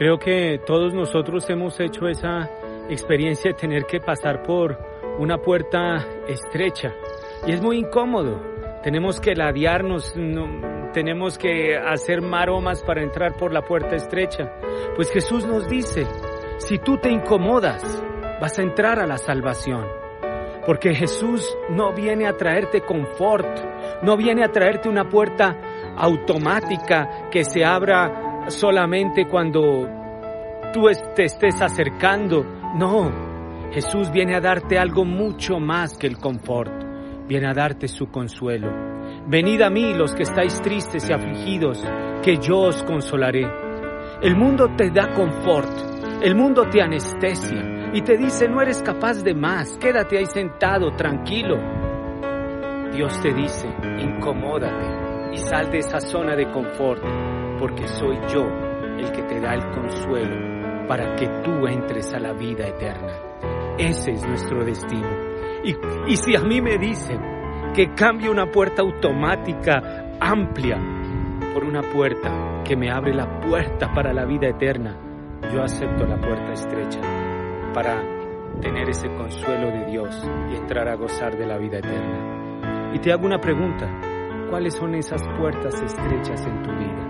Creo que todos nosotros hemos hecho esa experiencia de tener que pasar por una puerta estrecha y es muy incómodo. Tenemos que ladearnos, tenemos que hacer maromas para entrar por la puerta estrecha. Pues Jesús nos dice, si tú te incomodas, vas a entrar a la salvación. Porque Jesús no viene a traerte confort, no viene a traerte una puerta automática que se abra solamente cuando tú te estés acercando. No, Jesús viene a darte algo mucho más que el confort, viene a darte su consuelo. Venid a mí los que estáis tristes y afligidos, que yo os consolaré. El mundo te da confort, el mundo te anestesia y te dice no eres capaz de más, quédate ahí sentado, tranquilo. Dios te dice, incomódate y sal de esa zona de confort, porque soy yo el que te da el consuelo para que tú entres a la vida eterna. Ese es nuestro destino. Y, y si a mí me dicen que cambie una puerta automática amplia por una puerta que me abre la puerta para la vida eterna, yo acepto la puerta estrecha para tener ese consuelo de Dios y entrar a gozar de la vida eterna. Y te hago una pregunta, ¿cuáles son esas puertas estrechas en tu vida?